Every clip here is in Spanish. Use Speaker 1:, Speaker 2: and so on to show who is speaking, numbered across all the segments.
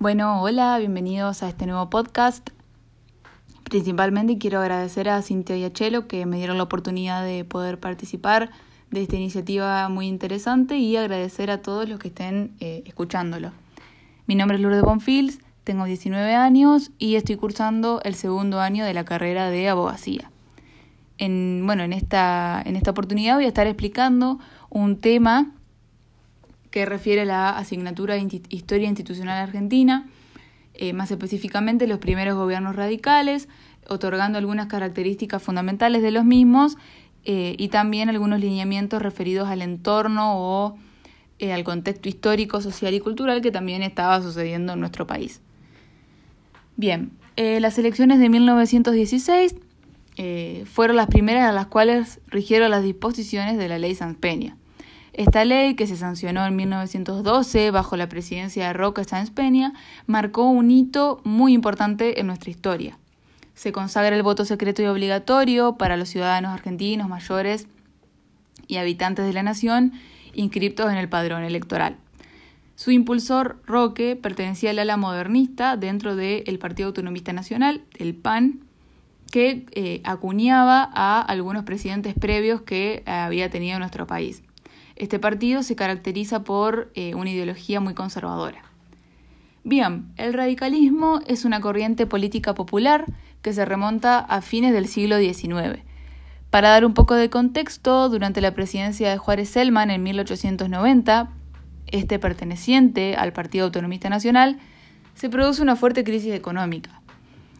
Speaker 1: Bueno, hola, bienvenidos a este nuevo podcast. Principalmente quiero agradecer a Cintia y a Chelo que me dieron la oportunidad de poder participar de esta iniciativa muy interesante y agradecer a todos los que estén eh, escuchándolo. Mi nombre es Lourdes Bonfils, tengo 19 años y estoy cursando el segundo año de la carrera de abogacía. En, bueno, en esta, en esta oportunidad voy a estar explicando un tema que refiere a la asignatura de Historia Institucional Argentina, eh, más específicamente los primeros gobiernos radicales, otorgando algunas características fundamentales de los mismos eh, y también algunos lineamientos referidos al entorno o eh, al contexto histórico, social y cultural que también estaba sucediendo en nuestro país. Bien, las elecciones de 1916 fueron las primeras a las cuales rigieron las disposiciones de la ley San Peña. Esta ley, que se sancionó en 1912 bajo la presidencia de Roca Sáenz Peña, marcó un hito muy importante en nuestra historia. Se consagra el voto secreto y obligatorio para los ciudadanos argentinos mayores y habitantes de la nación inscriptos en el padrón electoral. Su impulsor, Roque, pertenecía al ala modernista dentro del Partido Autonomista Nacional, el PAN, que eh, acuñaba a algunos presidentes previos que había tenido nuestro país. Este partido se caracteriza por eh, una ideología muy conservadora. Bien, el radicalismo es una corriente política popular que se remonta a fines del siglo XIX. Para dar un poco de contexto, durante la presidencia de Juárez Selman en 1890, este perteneciente al Partido Autonomista Nacional, se produce una fuerte crisis económica.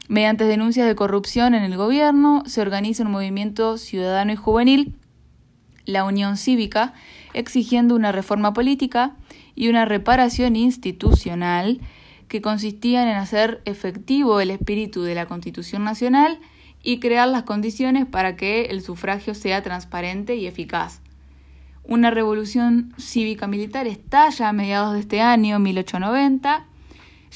Speaker 1: Mediante denuncias de corrupción en el gobierno, se organiza un movimiento ciudadano y juvenil, la Unión Cívica, exigiendo una reforma política y una reparación institucional que consistían en hacer efectivo el espíritu de la Constitución Nacional y crear las condiciones para que el sufragio sea transparente y eficaz. Una revolución cívica militar estalla a mediados de este año, 1890,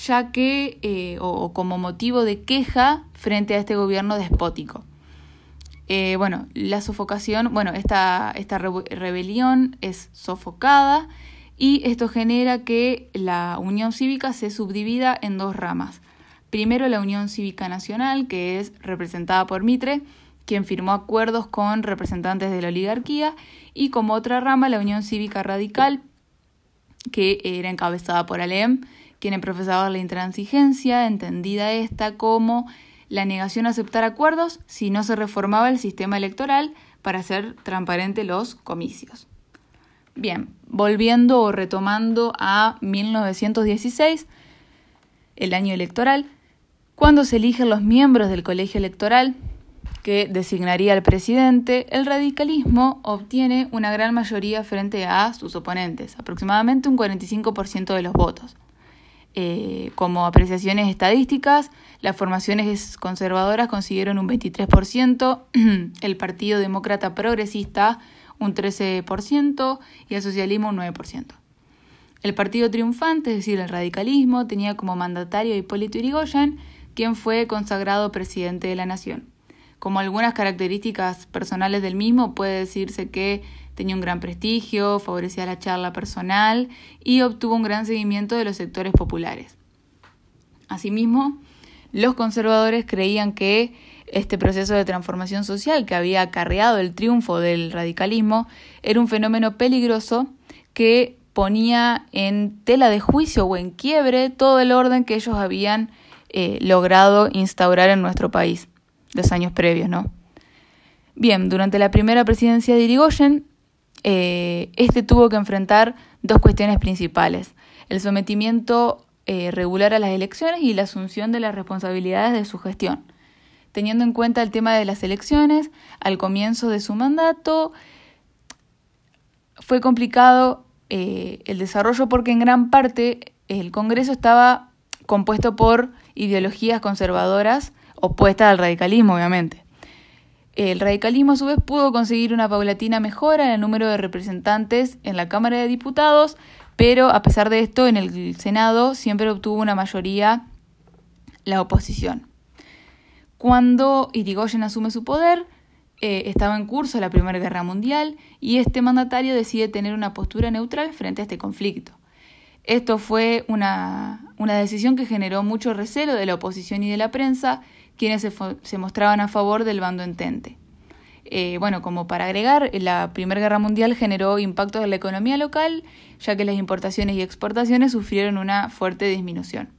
Speaker 1: ya que, eh, o como motivo de queja frente a este gobierno despótico. Eh, bueno, la sofocación, bueno, esta, esta rebelión es sofocada y esto genera que la Unión Cívica se subdivida en dos ramas. Primero la Unión Cívica Nacional, que es representada por Mitre, quien firmó acuerdos con representantes de la oligarquía, y como otra rama la Unión Cívica Radical, que era encabezada por Alem, quien profesaba la intransigencia, entendida esta como la negación a aceptar acuerdos si no se reformaba el sistema electoral para hacer transparentes los comicios. Bien, volviendo o retomando a 1916, el año electoral, cuando se eligen los miembros del colegio electoral que designaría al presidente, el radicalismo obtiene una gran mayoría frente a sus oponentes, aproximadamente un 45% de los votos. Eh, como apreciaciones estadísticas, las formaciones conservadoras consiguieron un 23%, el Partido Demócrata Progresista un 13% y el socialismo un 9%. El partido triunfante, es decir, el radicalismo, tenía como mandatario a Hipólito Yrigoyen, quien fue consagrado presidente de la nación. Como algunas características personales del mismo, puede decirse que tenía un gran prestigio, favorecía la charla personal y obtuvo un gran seguimiento de los sectores populares. Asimismo, los conservadores creían que este proceso de transformación social que había acarreado el triunfo del radicalismo era un fenómeno peligroso que ponía en tela de juicio o en quiebre todo el orden que ellos habían eh, logrado instaurar en nuestro país los años previos, ¿no? Bien, durante la primera presidencia de Irigoyen, eh, este tuvo que enfrentar dos cuestiones principales, el sometimiento eh, regular a las elecciones y la asunción de las responsabilidades de su gestión. Teniendo en cuenta el tema de las elecciones, al comienzo de su mandato fue complicado eh, el desarrollo porque en gran parte el Congreso estaba compuesto por ideologías conservadoras opuestas al radicalismo, obviamente. El radicalismo a su vez pudo conseguir una paulatina mejora en el número de representantes en la Cámara de Diputados, pero a pesar de esto en el Senado siempre obtuvo una mayoría la oposición. Cuando Irigoyen asume su poder, eh, estaba en curso la Primera Guerra Mundial y este mandatario decide tener una postura neutral frente a este conflicto. Esto fue una, una decisión que generó mucho recelo de la oposición y de la prensa, quienes se, mostraban a favor del bando entente. Eh, bueno, como para agregar, la Primera Guerra Mundial generó impactos en la economía local, ya que las importaciones y exportaciones sufrieron una fuerte disminución.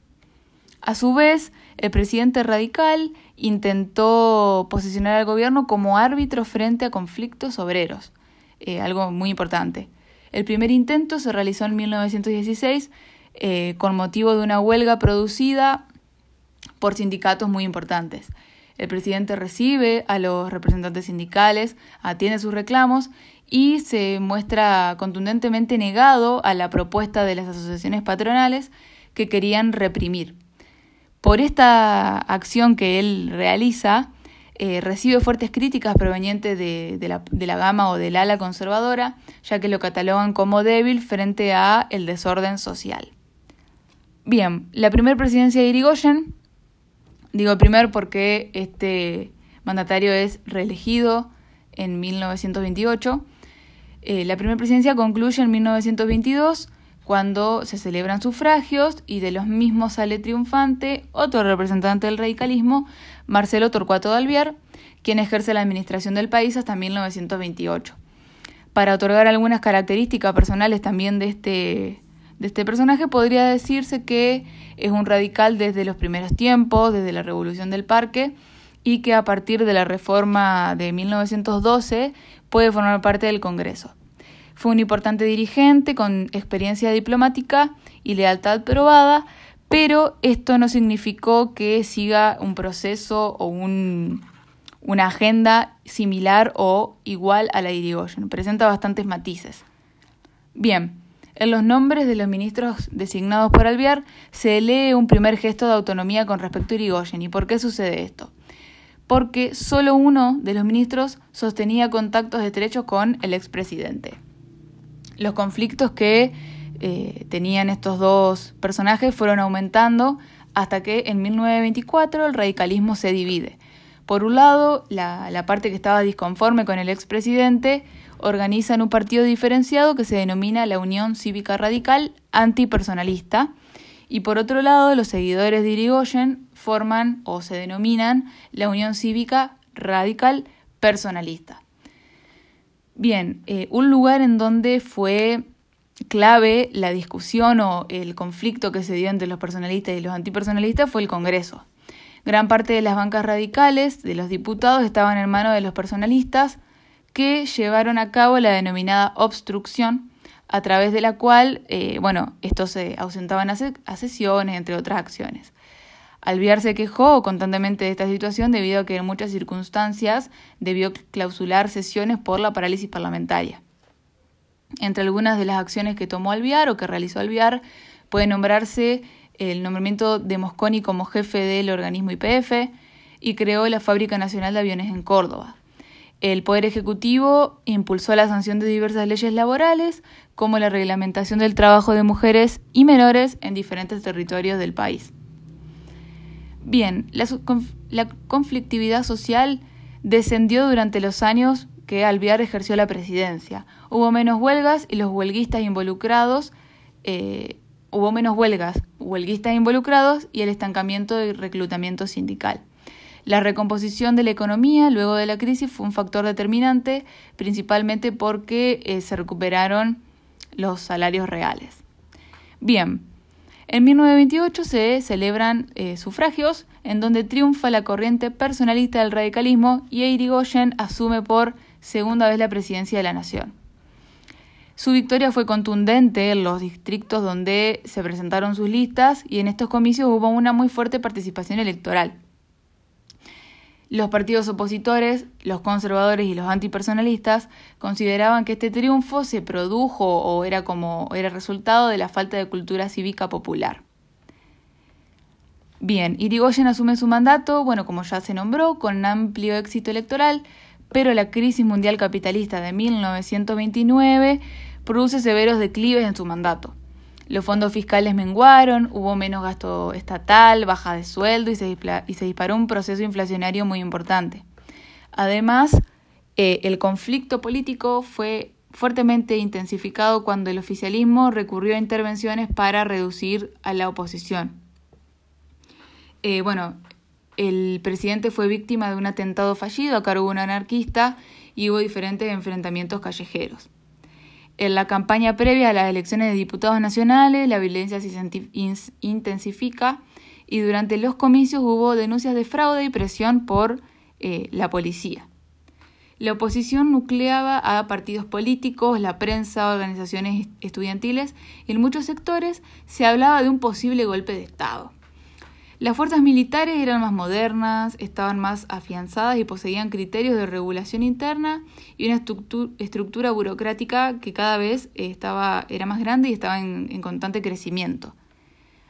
Speaker 1: A su vez, el presidente radical intentó posicionar al gobierno como árbitro frente a conflictos obreros, eh, algo muy importante. El primer intento se realizó en 1916 eh, con motivo de una huelga producida por sindicatos muy importantes. El presidente recibe a los representantes sindicales, atiende sus reclamos y se muestra contundentemente negado a la propuesta de las asociaciones patronales que querían reprimir. Por esta acción que él realiza, eh, recibe fuertes críticas provenientes de, la, de, la, gama o del ala conservadora, ya que lo catalogan como débil frente a el desorden social. Bien, la primera presidencia de Irigoyen Digo primer porque este mandatario es reelegido en 1928. Eh, la primera presidencia concluye en 1922 cuando se celebran sufragios y de los mismos sale triunfante otro representante del radicalismo, Marcelo Torcuato de quien ejerce la administración del país hasta 1928. Para otorgar algunas características personales también de este, de este personaje, podría decirse que es un radical desde los primeros tiempos, desde la Revolución del Parque, y que a partir de la reforma de 1912 puede formar parte del Congreso. Fue un importante dirigente con experiencia diplomática y lealtad probada, pero esto no significó que siga un proceso o un, una agenda similar o igual a la de Irigoyen. Presenta bastantes matices. Bien, en los nombres de los ministros designados por Alviar se lee un primer gesto de autonomía con respecto a Irigoyen. ¿Y por qué sucede esto? Porque solo uno de los ministros sostenía contactos estrechos con el expresidente. Los conflictos que eh, tenían estos dos personajes fueron aumentando hasta que en 1924 el radicalismo se divide. Por un lado, la, la parte que estaba disconforme con el expresidente organizan un partido diferenciado que se denomina la Unión Cívica Radical Antipersonalista. Y por otro lado, los seguidores de Irigoyen forman o se denominan la Unión Cívica Radical Personalista. Bien, eh, un lugar en donde fue clave la discusión o el conflicto que se dio entre los personalistas y los antipersonalistas fue el Congreso. Gran parte de las bancas radicales de los diputados estaban en manos de los personalistas, que llevaron a cabo la denominada obstrucción, a través de la cual, eh, bueno, estos se ausentaban a, sesiones, entre otras acciones. Alviar se quejó constantemente de esta situación debido a que en muchas circunstancias debió clausular sesiones por la parálisis parlamentaria. Entre algunas de las acciones que tomó Alviar o que realizó Alviar puede nombrarse el nombramiento de Mosconi como jefe del organismo IPF y creó la Fábrica Nacional de Aviones en Córdoba. El Poder Ejecutivo impulsó la sanción de diversas leyes laborales, como la reglamentación del trabajo de mujeres y menores en diferentes territorios del país. Bien, la, conflictividad social descendió durante los años que Alvear ejerció la presidencia. Hubo menos huelgas y los huelguistas involucrados, eh, hubo menos huelgas, huelguistas involucrados y el estancamiento del reclutamiento sindical. La recomposición de la economía luego de la crisis fue un factor determinante, principalmente porque eh, se recuperaron los salarios reales. Bien, en 1928 se celebran eh, sufragios en donde triunfa la corriente personalista del radicalismo y Irigoyen asume por segunda vez la presidencia de la nación. Su victoria fue contundente en los distritos donde se presentaron sus listas y en estos comicios hubo una muy fuerte participación electoral. Los partidos opositores, los conservadores y los antipersonalistas consideraban que este triunfo se produjo o era como era resultado de la falta de cultura cívica popular. Bien, Irigoyen asume su mandato, bueno, como ya se nombró, con amplio éxito electoral, pero la crisis mundial capitalista de 1929 produce severos declives en su mandato. Los fondos fiscales menguaron, hubo menos gasto estatal, baja de sueldo y se, disparó un proceso inflacionario muy importante. Además, eh, el conflicto político fue fuertemente intensificado cuando el oficialismo recurrió a intervenciones para reducir a la oposición. Eh, bueno, el presidente fue víctima de un atentado fallido a cargo de un anarquista y hubo diferentes enfrentamientos callejeros. En la campaña previa a las elecciones de diputados nacionales, la violencia se intensifica y durante los comicios hubo denuncias de fraude y presión por eh, la policía. La oposición nucleaba a partidos políticos, la prensa, organizaciones estudiantiles y en muchos sectores se hablaba de un posible golpe de Estado. Las fuerzas militares eran más modernas, estaban más afianzadas y poseían criterios de regulación interna y una estructura burocrática que cada vez estaba, era más grande y estaba en, en constante crecimiento.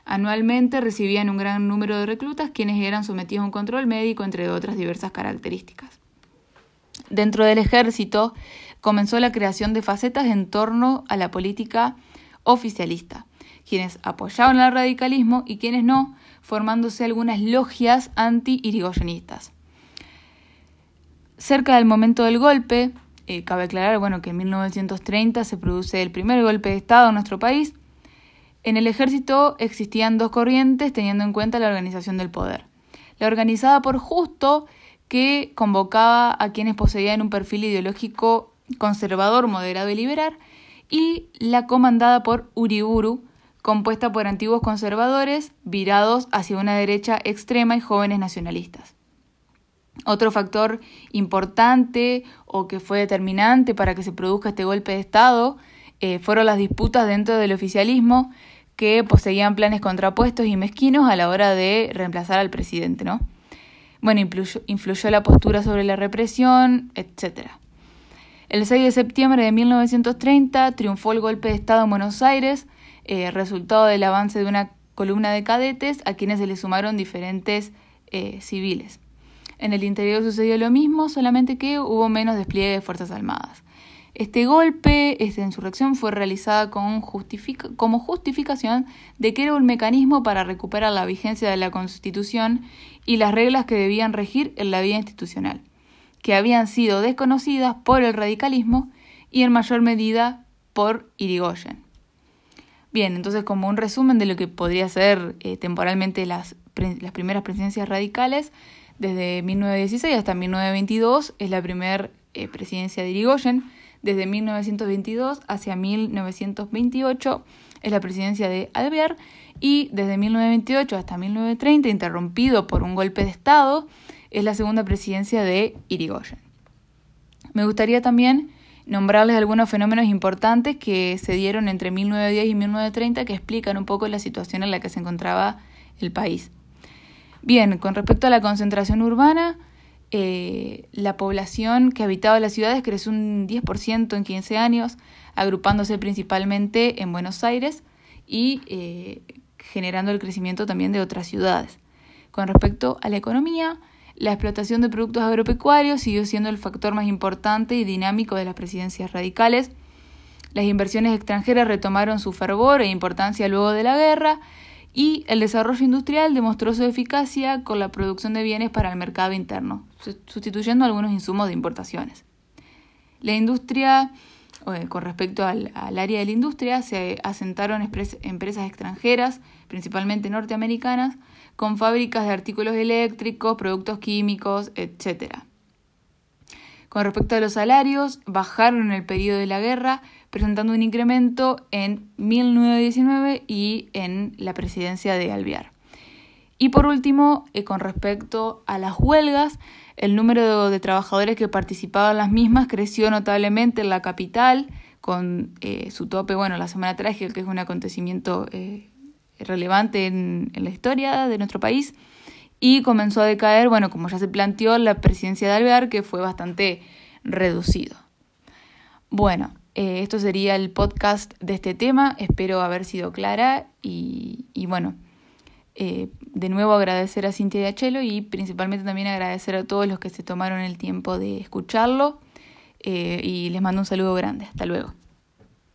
Speaker 1: Anualmente recibían un gran número de reclutas quienes eran sometidos a un control médico, entre otras diversas características. Dentro del ejército comenzó la creación de facetas en torno a la política oficialista, quienes apoyaban el radicalismo y quienes no, formándose algunas logias anti-irigoyenistas. Cerca del momento del golpe, eh, cabe aclarar bueno, que en 1930 se produce el primer golpe de Estado en nuestro país, en el ejército existían dos corrientes teniendo en cuenta la organización del poder. La organizada por Justo, que convocaba a quienes poseían un perfil ideológico conservador, moderado y liberal, y la comandada por Uriburu, compuesta por antiguos conservadores virados hacia una derecha extrema y jóvenes nacionalistas. Otro factor importante o que fue determinante para que se produzca este golpe de Estado eh, fueron las disputas dentro del oficialismo que poseían planes contrapuestos y mezquinos a la hora de reemplazar al presidente, ¿no? Bueno, influyó, influyó la postura sobre la represión, etc. El 6 de septiembre de 1930 triunfó el golpe de Estado en Buenos Aires, eh, resultado del avance de una columna de cadetes a quienes se le sumaron diferentes eh, civiles. En el interior sucedió lo mismo, solamente que hubo menos despliegue de Fuerzas Armadas. Este golpe, esta insurrección fue realizada con como justificación de que era un mecanismo para recuperar la vigencia de la Constitución y las reglas que debían regir en la vida institucional, que habían sido desconocidas por el radicalismo y en mayor medida por Irigoyen. Bien, entonces como un resumen de lo que podría ser eh, temporalmente las, las primeras presidencias radicales, desde 1916 hasta 1922 es la primera eh, presidencia de Irigoyen, desde 1922 hacia 1928 es la presidencia de Alvear y desde 1928 hasta 1930, interrumpido por un golpe de Estado, es la segunda presidencia de Irigoyen. Me gustaría también nombrarles algunos fenómenos importantes que se dieron entre 1910 y 1930 que explican un poco la situación en la que se encontraba el país. Bien, con respecto a la concentración urbana, eh, la población que habitaba las ciudades creció un 10% en 15 años, agrupándose principalmente en Buenos Aires y eh, generando el crecimiento también de otras ciudades. Con respecto a la economía, la explotación de productos agropecuarios siguió siendo el factor más importante y dinámico de las presidencias radicales. Las inversiones extranjeras retomaron su fervor e importancia luego de la guerra y el desarrollo industrial demostró su eficacia con la producción de bienes para el mercado interno, sustituyendo algunos insumos de importaciones. La industria, eh, con respecto al, área de la industria, se asentaron empresas extranjeras, principalmente norteamericanas, con fábricas de artículos eléctricos, productos químicos, etc. Con respecto a los salarios, bajaron en el periodo de la guerra, presentando un incremento en 1919 y en la presidencia de Alvear. Y por último, eh, con respecto a las huelgas, el número de, trabajadores que participaban en las mismas creció notablemente en la capital, con eh, su tope, bueno, la Semana Trágica, que es un acontecimiento eh, relevante en, la historia de nuestro país, y comenzó a decaer, bueno, como ya se planteó, la presidencia de Alvear, que fue bastante reducido. Bueno, eh, esto sería el podcast de este tema, espero haber sido clara y, bueno, eh, de nuevo agradecer a Cintia de Achelo y principalmente también agradecer a todos los que se tomaron el tiempo de escucharlo eh, y les mando un saludo grande. Hasta luego.